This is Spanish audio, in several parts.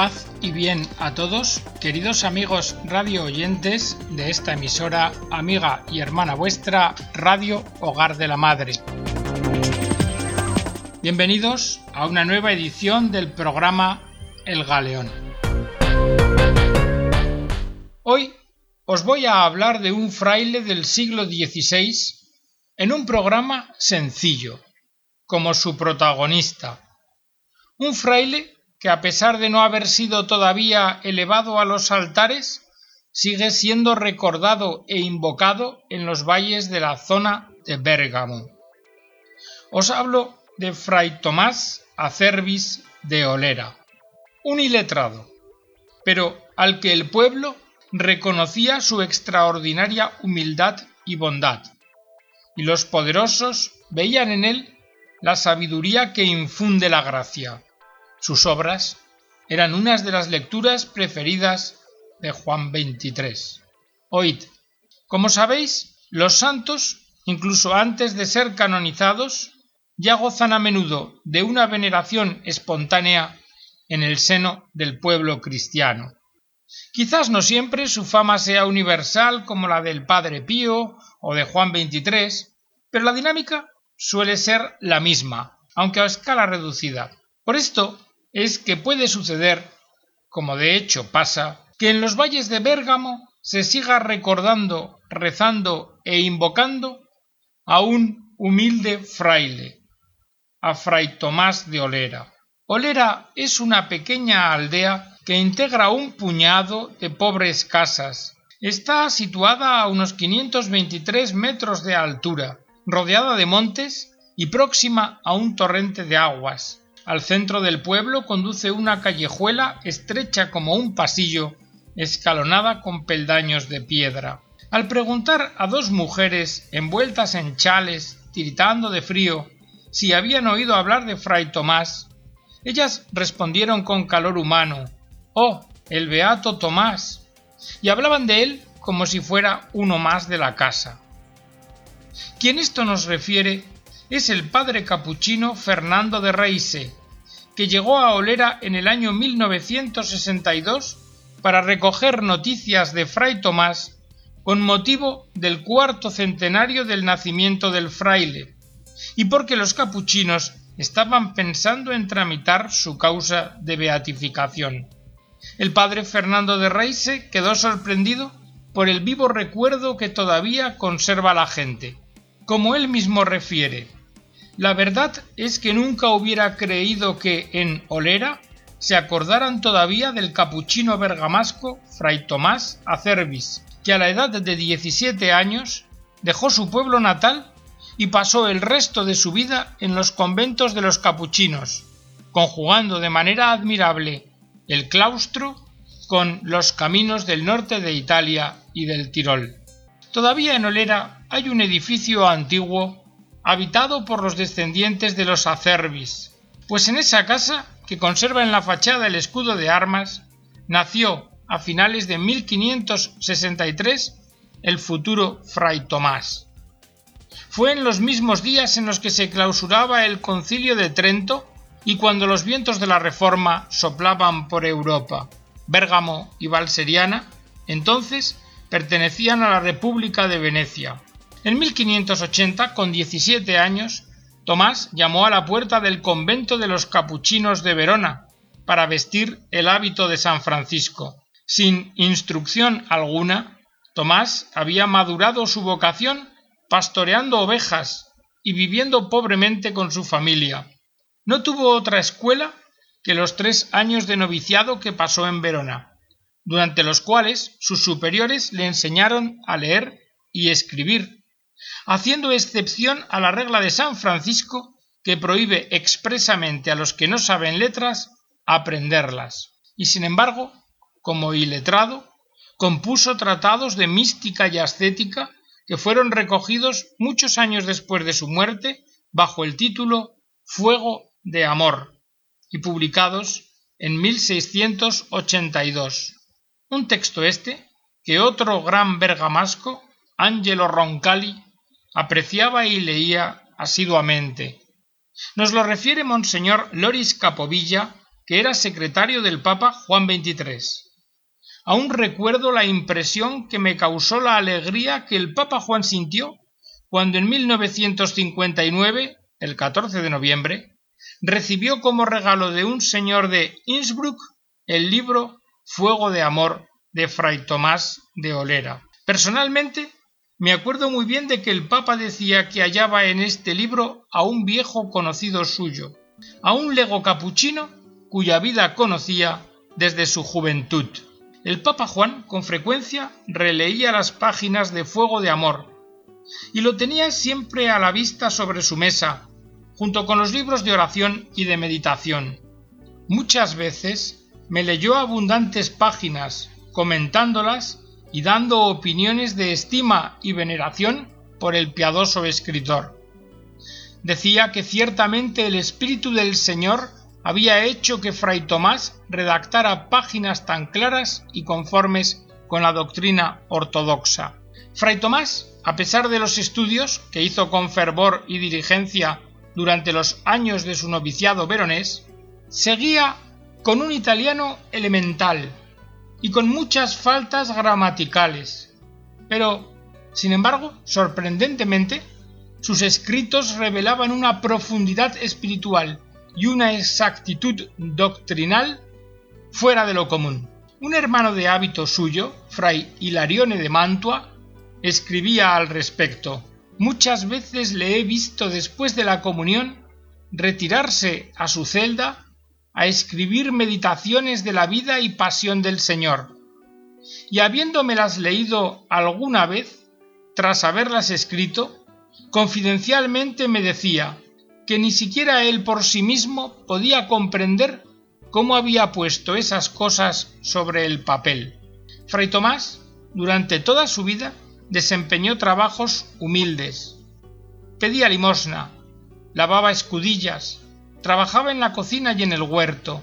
Paz y bien a todos, queridos amigos radio oyentes de esta emisora, amiga y hermana vuestra, Radio Hogar de la Madre. Bienvenidos a una nueva edición del programa El Galeón. Hoy os voy a hablar de un fraile del siglo XVI en un programa sencillo, como su protagonista. Un fraile que a pesar de no haber sido todavía elevado a los altares, sigue siendo recordado e invocado en los valles de la zona de Bérgamo. Os hablo de Fray Tomás Acervis de Olera, un iletrado, pero al que el pueblo reconocía su extraordinaria humildad y bondad, y los poderosos veían en él la sabiduría que infunde la gracia. Sus obras eran unas de las lecturas preferidas de Juan XXIII. Oíd, como sabéis, los santos, incluso antes de ser canonizados, ya gozan a menudo de una veneración espontánea en el seno del pueblo cristiano. Quizás no siempre su fama sea universal como la del Padre Pío o de Juan XXIII, pero la dinámica suele ser la misma, aunque a escala reducida. Por esto, es que puede suceder, como de hecho pasa, que en los valles de Bérgamo se siga recordando, rezando e invocando a un humilde fraile, a Fray Tomás de Olera. Olera es una pequeña aldea que integra un puñado de pobres casas. Está situada a unos 523 metros de altura, rodeada de montes y próxima a un torrente de aguas. Al centro del pueblo conduce una callejuela estrecha como un pasillo, escalonada con peldaños de piedra. Al preguntar a dos mujeres envueltas en chales, tiritando de frío, si habían oído hablar de Fray Tomás, ellas respondieron con calor humano Oh, el beato Tomás. y hablaban de él como si fuera uno más de la casa. Quien esto nos refiere es el padre capuchino Fernando de Reise, llegó a Olera en el año 1962 para recoger noticias de Fray Tomás con motivo del cuarto centenario del nacimiento del fraile, y porque los capuchinos estaban pensando en tramitar su causa de beatificación. El padre Fernando de Reise quedó sorprendido por el vivo recuerdo que todavía conserva la gente. Como él mismo refiere, la verdad es que nunca hubiera creído que en Olera se acordaran todavía del capuchino bergamasco Fray Tomás Acervis, que a la edad de 17 años dejó su pueblo natal y pasó el resto de su vida en los conventos de los capuchinos, conjugando de manera admirable el claustro con los caminos del norte de Italia y del Tirol. Todavía en Olera hay un edificio antiguo habitado por los descendientes de los Acervis, pues en esa casa, que conserva en la fachada el escudo de armas, nació a finales de 1563 el futuro Fray Tomás. Fue en los mismos días en los que se clausuraba el concilio de Trento y cuando los vientos de la Reforma soplaban por Europa. Bérgamo y Valseriana entonces pertenecían a la República de Venecia. En 1580, con 17 años, Tomás llamó a la puerta del convento de los capuchinos de Verona para vestir el hábito de San Francisco. Sin instrucción alguna, Tomás había madurado su vocación pastoreando ovejas y viviendo pobremente con su familia. No tuvo otra escuela que los tres años de noviciado que pasó en Verona, durante los cuales sus superiores le enseñaron a leer y escribir haciendo excepción a la regla de San Francisco que prohíbe expresamente a los que no saben letras aprenderlas. Y sin embargo, como iletrado, compuso tratados de mística y ascética que fueron recogidos muchos años después de su muerte bajo el título Fuego de Amor y publicados en 1682. Un texto este que otro gran bergamasco, Angelo Roncalli, apreciaba y leía asiduamente. Nos lo refiere Monseñor Loris Capovilla, que era secretario del Papa Juan XXIII. Aún recuerdo la impresión que me causó la alegría que el Papa Juan sintió cuando en 1959, el 14 de noviembre, recibió como regalo de un señor de Innsbruck el libro Fuego de Amor de Fray Tomás de Olera. Personalmente, me acuerdo muy bien de que el Papa decía que hallaba en este libro a un viejo conocido suyo, a un lego capuchino cuya vida conocía desde su juventud. El Papa Juan con frecuencia releía las páginas de Fuego de Amor y lo tenía siempre a la vista sobre su mesa, junto con los libros de oración y de meditación. Muchas veces me leyó abundantes páginas, comentándolas y dando opiniones de estima y veneración por el piadoso escritor. Decía que ciertamente el Espíritu del Señor había hecho que Fray Tomás redactara páginas tan claras y conformes con la doctrina ortodoxa. Fray Tomás, a pesar de los estudios que hizo con fervor y diligencia durante los años de su noviciado veronés, seguía con un italiano elemental y con muchas faltas gramaticales. Pero, sin embargo, sorprendentemente, sus escritos revelaban una profundidad espiritual y una exactitud doctrinal fuera de lo común. Un hermano de hábito suyo, fray Hilarione de Mantua, escribía al respecto Muchas veces le he visto después de la comunión retirarse a su celda a escribir meditaciones de la vida y pasión del Señor. Y habiéndomelas leído alguna vez, tras haberlas escrito, confidencialmente me decía que ni siquiera él por sí mismo podía comprender cómo había puesto esas cosas sobre el papel. Fray Tomás, durante toda su vida, desempeñó trabajos humildes. Pedía limosna, lavaba escudillas, trabajaba en la cocina y en el huerto.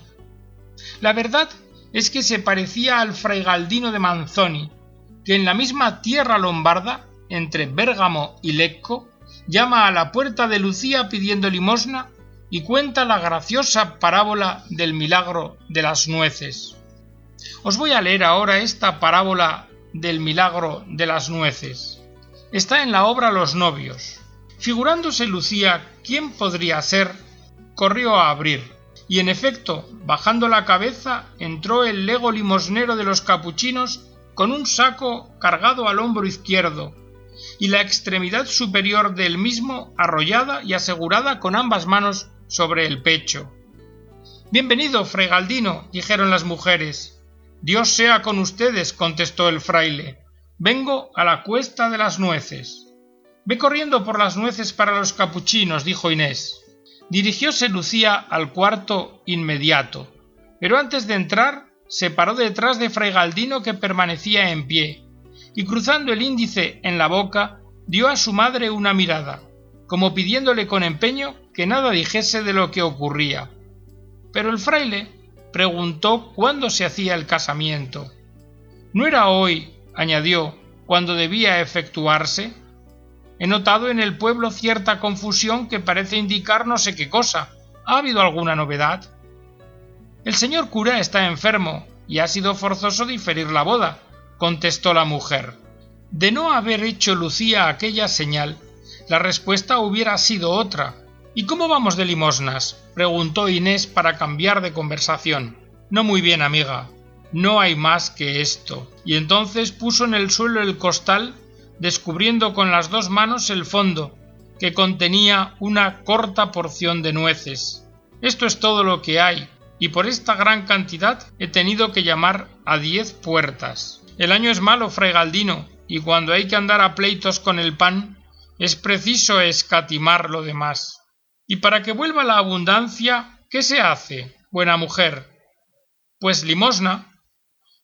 La verdad es que se parecía al fray Galdino de Manzoni, que en la misma tierra lombarda, entre Bérgamo y Lecco, llama a la puerta de Lucía pidiendo limosna y cuenta la graciosa parábola del milagro de las nueces. Os voy a leer ahora esta parábola del milagro de las nueces. Está en la obra Los novios. Figurándose Lucía quién podría ser, corrió a abrir, y en efecto, bajando la cabeza, entró el lego limosnero de los capuchinos con un saco cargado al hombro izquierdo, y la extremidad superior del mismo arrollada y asegurada con ambas manos sobre el pecho. Bienvenido, fregaldino, dijeron las mujeres, Dios sea con ustedes, contestó el fraile. Vengo a la cuesta de las nueces. Ve corriendo por las nueces para los capuchinos, dijo Inés. Dirigióse Lucía al cuarto inmediato, pero antes de entrar se paró detrás de Fray Galdino que permanecía en pie, y cruzando el índice en la boca, dio a su madre una mirada, como pidiéndole con empeño que nada dijese de lo que ocurría. Pero el fraile preguntó cuándo se hacía el casamiento. ¿No era hoy, añadió, cuando debía efectuarse? He notado en el pueblo cierta confusión que parece indicar no sé qué cosa. ¿Ha habido alguna novedad? El señor cura está enfermo y ha sido forzoso diferir la boda, contestó la mujer. De no haber hecho Lucía aquella señal, la respuesta hubiera sido otra, ¿Y cómo vamos de limosnas? preguntó Inés para cambiar de conversación. No muy bien, amiga. No hay más que esto. Y entonces puso en el suelo el costal, descubriendo con las dos manos el fondo, que contenía una corta porción de nueces. Esto es todo lo que hay, y por esta gran cantidad he tenido que llamar a diez puertas. El año es malo, fray Galdino, y cuando hay que andar a pleitos con el pan, es preciso escatimar lo demás. Y para que vuelva la abundancia, ¿qué se hace, buena mujer? Pues limosna.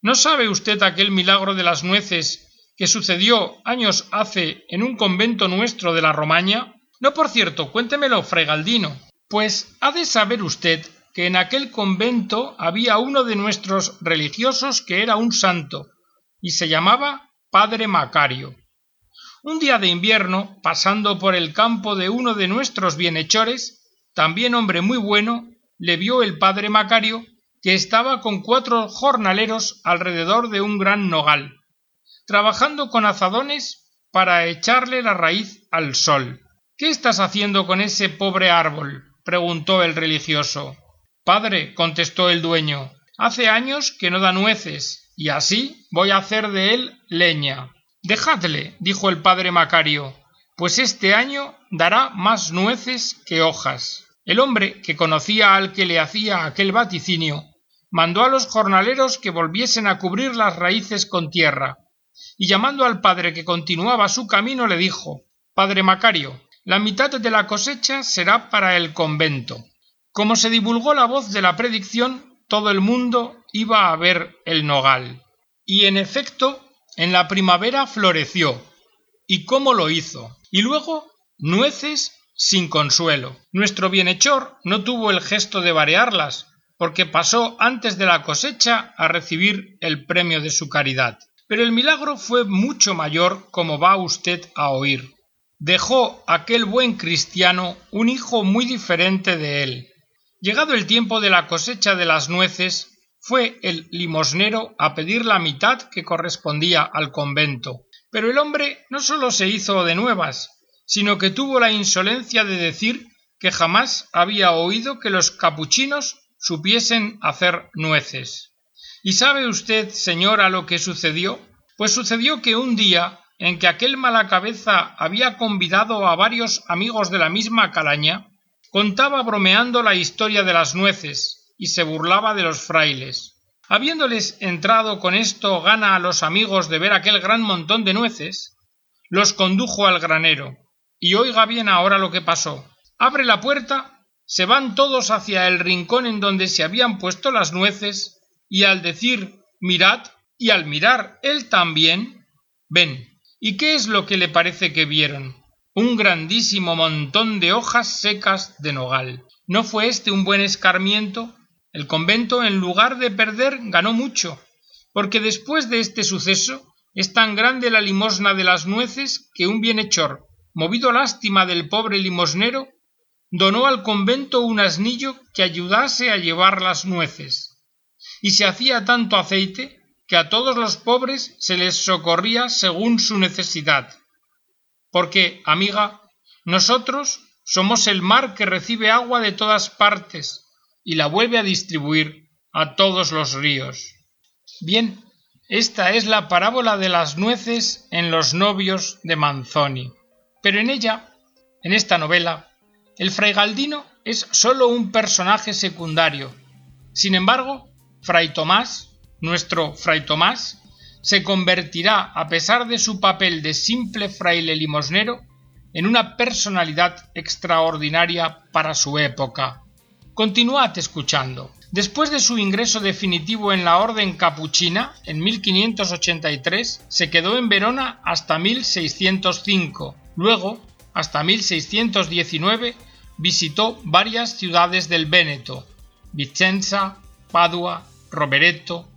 ¿No sabe usted aquel milagro de las nueces sucedió años hace en un convento nuestro de la Romaña? No, por cierto, cuéntemelo, fregaldino. Pues ha de saber usted que en aquel convento había uno de nuestros religiosos que era un santo, y se llamaba Padre Macario. Un día de invierno, pasando por el campo de uno de nuestros bienhechores, también hombre muy bueno, le vio el padre Macario que estaba con cuatro jornaleros alrededor de un gran nogal, trabajando con azadones para echarle la raíz al sol. ¿Qué estás haciendo con ese pobre árbol? preguntó el religioso. Padre, contestó el dueño, hace años que no da nueces, y así voy a hacer de él leña. Dejadle, dijo el padre Macario, pues este año dará más nueces que hojas. El hombre, que conocía al que le hacía aquel vaticinio, mandó a los jornaleros que volviesen a cubrir las raíces con tierra, y llamando al padre que continuaba su camino le dijo Padre Macario, la mitad de la cosecha será para el convento. Como se divulgó la voz de la predicción, todo el mundo iba a ver el nogal. Y en efecto, en la primavera floreció. ¿Y cómo lo hizo? Y luego, nueces sin consuelo. Nuestro bienhechor no tuvo el gesto de variarlas, porque pasó antes de la cosecha a recibir el premio de su caridad. Pero el milagro fue mucho mayor, como va usted a oír. Dejó aquel buen cristiano un hijo muy diferente de él. Llegado el tiempo de la cosecha de las nueces, fue el limosnero a pedir la mitad que correspondía al convento. Pero el hombre no sólo se hizo de nuevas, sino que tuvo la insolencia de decir que jamás había oído que los capuchinos supiesen hacer nueces. ¿Y sabe usted, señora, lo que sucedió? Pues sucedió que un día en que aquel mala cabeza había convidado a varios amigos de la misma calaña, contaba bromeando la historia de las nueces y se burlaba de los frailes. Habiéndoles entrado con esto gana a los amigos de ver aquel gran montón de nueces, los condujo al granero. Y oiga bien ahora lo que pasó. Abre la puerta, se van todos hacia el rincón en donde se habían puesto las nueces, y al decir mirad, y al mirar él también, ven. ¿Y qué es lo que le parece que vieron? Un grandísimo montón de hojas secas de nogal. ¿No fue este un buen escarmiento? El convento, en lugar de perder, ganó mucho, porque después de este suceso es tan grande la limosna de las nueces que un bienhechor, movido lástima del pobre limosnero, donó al convento un asnillo que ayudase a llevar las nueces y se hacía tanto aceite que a todos los pobres se les socorría según su necesidad. Porque, amiga, nosotros somos el mar que recibe agua de todas partes y la vuelve a distribuir a todos los ríos. Bien, esta es la parábola de las nueces en los novios de Manzoni. Pero en ella, en esta novela, el fray Galdino es sólo un personaje secundario. Sin embargo, Fray Tomás, nuestro Fray Tomás, se convertirá, a pesar de su papel de simple fraile limosnero, en una personalidad extraordinaria para su época. Continuad escuchando. Después de su ingreso definitivo en la orden capuchina, en 1583, se quedó en Verona hasta 1605. Luego, hasta 1619, visitó varias ciudades del Véneto, Vicenza, Padua, Rovereto,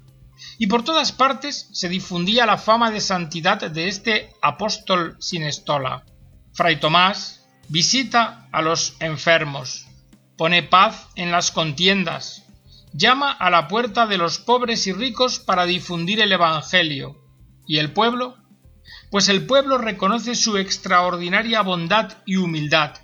y por todas partes se difundía la fama de santidad de este apóstol sin estola. Fray Tomás visita a los enfermos, pone paz en las contiendas, llama a la puerta de los pobres y ricos para difundir el Evangelio. ¿Y el pueblo? Pues el pueblo reconoce su extraordinaria bondad y humildad.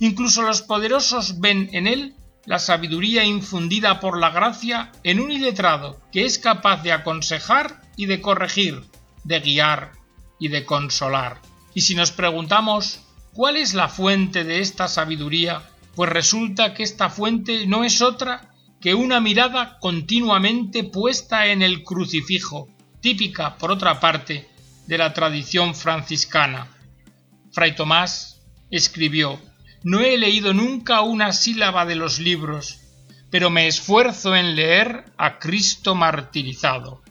Incluso los poderosos ven en él la sabiduría infundida por la gracia en un iletrado que es capaz de aconsejar y de corregir, de guiar y de consolar. Y si nos preguntamos cuál es la fuente de esta sabiduría, pues resulta que esta fuente no es otra que una mirada continuamente puesta en el crucifijo, típica, por otra parte, de la tradición franciscana. Fray Tomás escribió no he leído nunca una sílaba de los libros, pero me esfuerzo en leer a Cristo martirizado.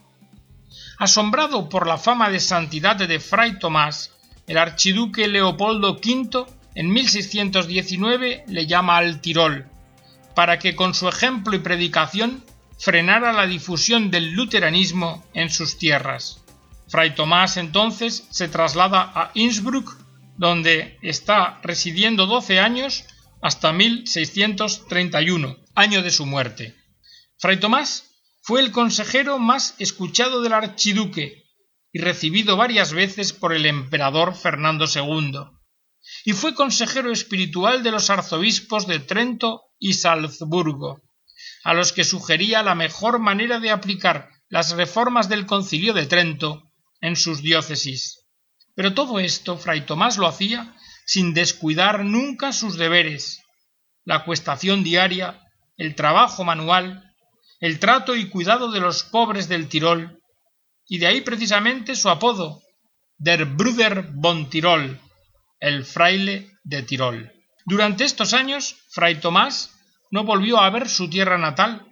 Asombrado por la fama de santidad de Fray Tomás, el archiduque Leopoldo V en 1619 le llama al Tirol, para que con su ejemplo y predicación frenara la difusión del luteranismo en sus tierras. Fray Tomás entonces se traslada a Innsbruck donde está residiendo 12 años hasta 1631, año de su muerte. Fray Tomás fue el consejero más escuchado del archiduque y recibido varias veces por el emperador Fernando II, y fue consejero espiritual de los arzobispos de Trento y Salzburgo, a los que sugería la mejor manera de aplicar las reformas del concilio de Trento en sus diócesis. Pero todo esto Fray Tomás lo hacía sin descuidar nunca sus deberes, la cuestación diaria, el trabajo manual, el trato y cuidado de los pobres del Tirol, y de ahí precisamente su apodo, Der Bruder von Tirol, el fraile de Tirol. Durante estos años, Fray Tomás no volvió a ver su tierra natal,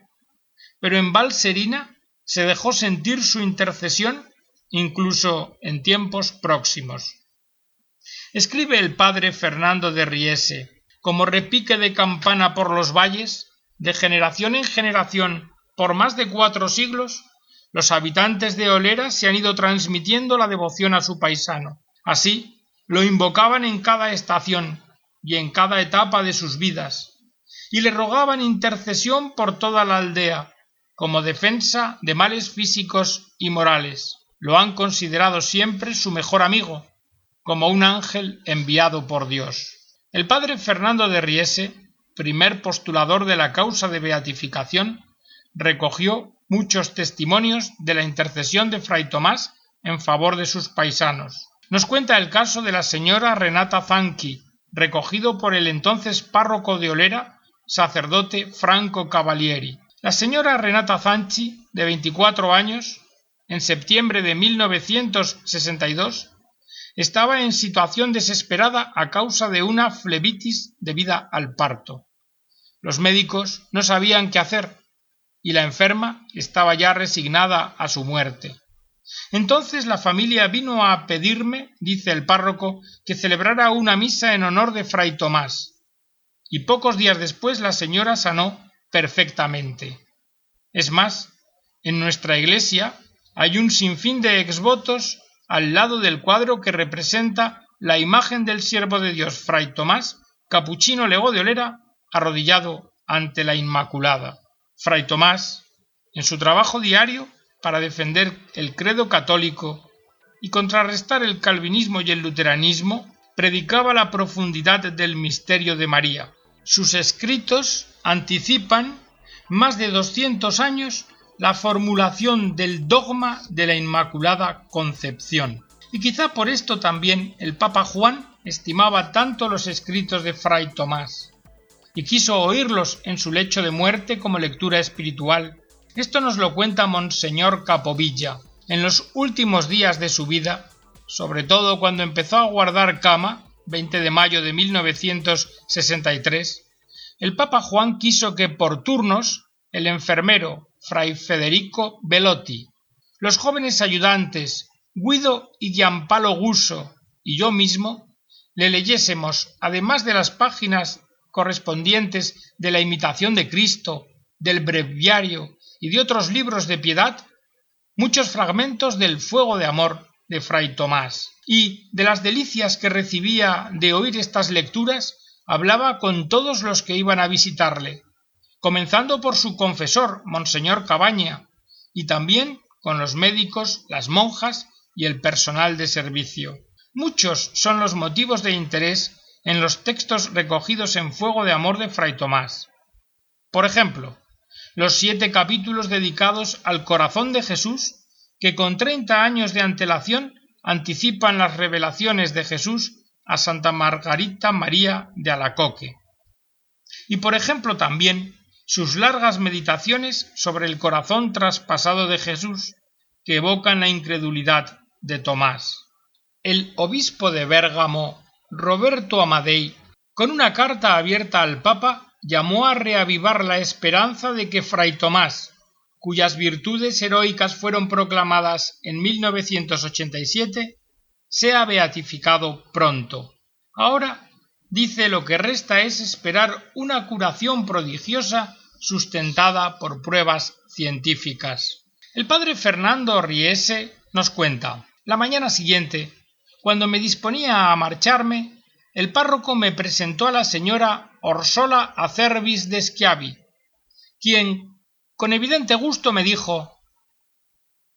pero en Valserina se dejó sentir su intercesión incluso en tiempos próximos. Escribe el padre Fernando de Riese, como repique de campana por los valles, de generación en generación, por más de cuatro siglos, los habitantes de Olera se han ido transmitiendo la devoción a su paisano. Así, lo invocaban en cada estación y en cada etapa de sus vidas, y le rogaban intercesión por toda la aldea, como defensa de males físicos y morales. Lo han considerado siempre su mejor amigo, como un ángel enviado por Dios. El padre Fernando de Riese, primer postulador de la causa de beatificación, recogió muchos testimonios de la intercesión de Fray Tomás en favor de sus paisanos. Nos cuenta el caso de la señora Renata Zanchi, recogido por el entonces párroco de Olera, sacerdote Franco Cavalieri. La señora Renata Zanchi, de 24 años, en septiembre de 1962, estaba en situación desesperada a causa de una flebitis debida al parto. Los médicos no sabían qué hacer y la enferma estaba ya resignada a su muerte. Entonces la familia vino a pedirme, dice el párroco, que celebrara una misa en honor de fray Tomás. Y pocos días después la señora sanó perfectamente. Es más, en nuestra iglesia hay un sinfín de exvotos al lado del cuadro que representa la imagen del siervo de Dios fray Tomás, capuchino legó de Olera, arrodillado ante la Inmaculada. Fray Tomás, en su trabajo diario, para defender el credo católico y contrarrestar el calvinismo y el luteranismo, predicaba la profundidad del misterio de María. Sus escritos anticipan más de 200 años la formulación del dogma de la Inmaculada Concepción. Y quizá por esto también el Papa Juan estimaba tanto los escritos de Fray Tomás y quiso oírlos en su lecho de muerte como lectura espiritual esto nos lo cuenta Monseñor Capovilla. En los últimos días de su vida, sobre todo cuando empezó a guardar cama, 20 de mayo de 1963, el Papa Juan quiso que por turnos el enfermero Fray Federico Velotti, los jóvenes ayudantes Guido y Giampalo Guso y yo mismo le leyésemos, además de las páginas correspondientes de la imitación de Cristo, del breviario y de otros libros de piedad muchos fragmentos del fuego de amor de fray Tomás. Y de las delicias que recibía de oír estas lecturas hablaba con todos los que iban a visitarle, comenzando por su confesor, Monseñor Cabaña, y también con los médicos, las monjas y el personal de servicio. Muchos son los motivos de interés en los textos recogidos en Fuego de Amor de Fray Tomás. Por ejemplo, los siete capítulos dedicados al corazón de Jesús, que con treinta años de antelación anticipan las revelaciones de Jesús a Santa Margarita María de Alacoque. Y por ejemplo también sus largas meditaciones sobre el corazón traspasado de Jesús, que evocan la incredulidad de Tomás. El obispo de Bérgamo, Roberto Amadei, con una carta abierta al Papa, llamó a reavivar la esperanza de que Fray Tomás, cuyas virtudes heroicas fueron proclamadas en 1987, sea beatificado pronto. Ahora dice lo que resta es esperar una curación prodigiosa sustentada por pruebas científicas. El padre Fernando Riese nos cuenta, la mañana siguiente, cuando me disponía a marcharme, el párroco me presentó a la señora Orsola Acervis de Schiavi, quien, con evidente gusto me dijo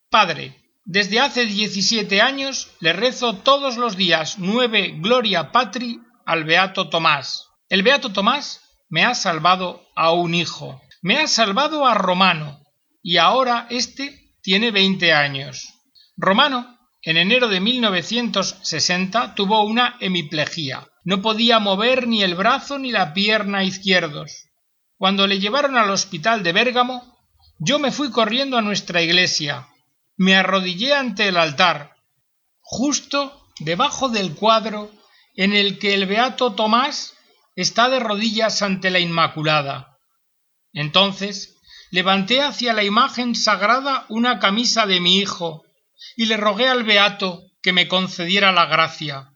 Padre, desde hace diecisiete años le rezo todos los días nueve Gloria Patri al Beato Tomás. El Beato Tomás me ha salvado a un hijo, me ha salvado a Romano, y ahora éste tiene veinte años. Romano, en enero de 1960, tuvo una hemiplegia. No podía mover ni el brazo ni la pierna izquierdos. Cuando le llevaron al hospital de Bérgamo, yo me fui corriendo a nuestra iglesia, me arrodillé ante el altar, justo debajo del cuadro en el que el beato Tomás está de rodillas ante la Inmaculada. Entonces levanté hacia la imagen sagrada una camisa de mi hijo y le rogué al beato que me concediera la gracia.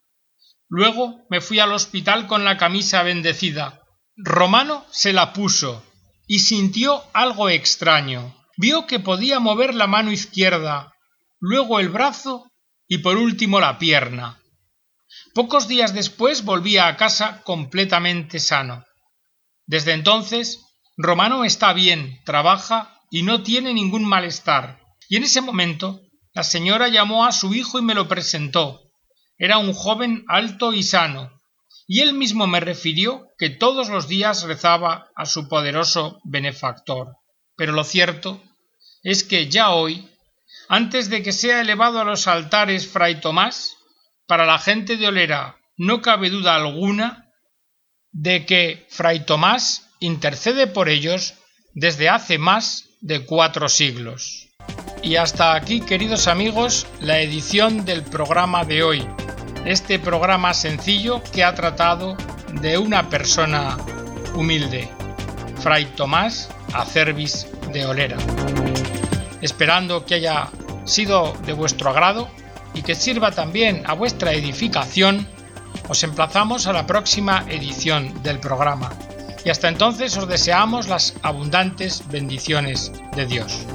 Luego me fui al hospital con la camisa bendecida. Romano se la puso y sintió algo extraño vio que podía mover la mano izquierda, luego el brazo y por último la pierna. Pocos días después volvía a casa completamente sano. Desde entonces, Romano está bien, trabaja y no tiene ningún malestar. Y en ese momento, la señora llamó a su hijo y me lo presentó. Era un joven alto y sano, y él mismo me refirió que todos los días rezaba a su poderoso benefactor. Pero lo cierto es que ya hoy, antes de que sea elevado a los altares Fray Tomás, para la gente de Olera no cabe duda alguna de que Fray Tomás intercede por ellos desde hace más de cuatro siglos. Y hasta aquí, queridos amigos, la edición del programa de hoy. Este programa sencillo que ha tratado de una persona humilde, Fray Tomás Acervis de Olera esperando que haya sido de vuestro agrado y que sirva también a vuestra edificación, os emplazamos a la próxima edición del programa. Y hasta entonces os deseamos las abundantes bendiciones de Dios.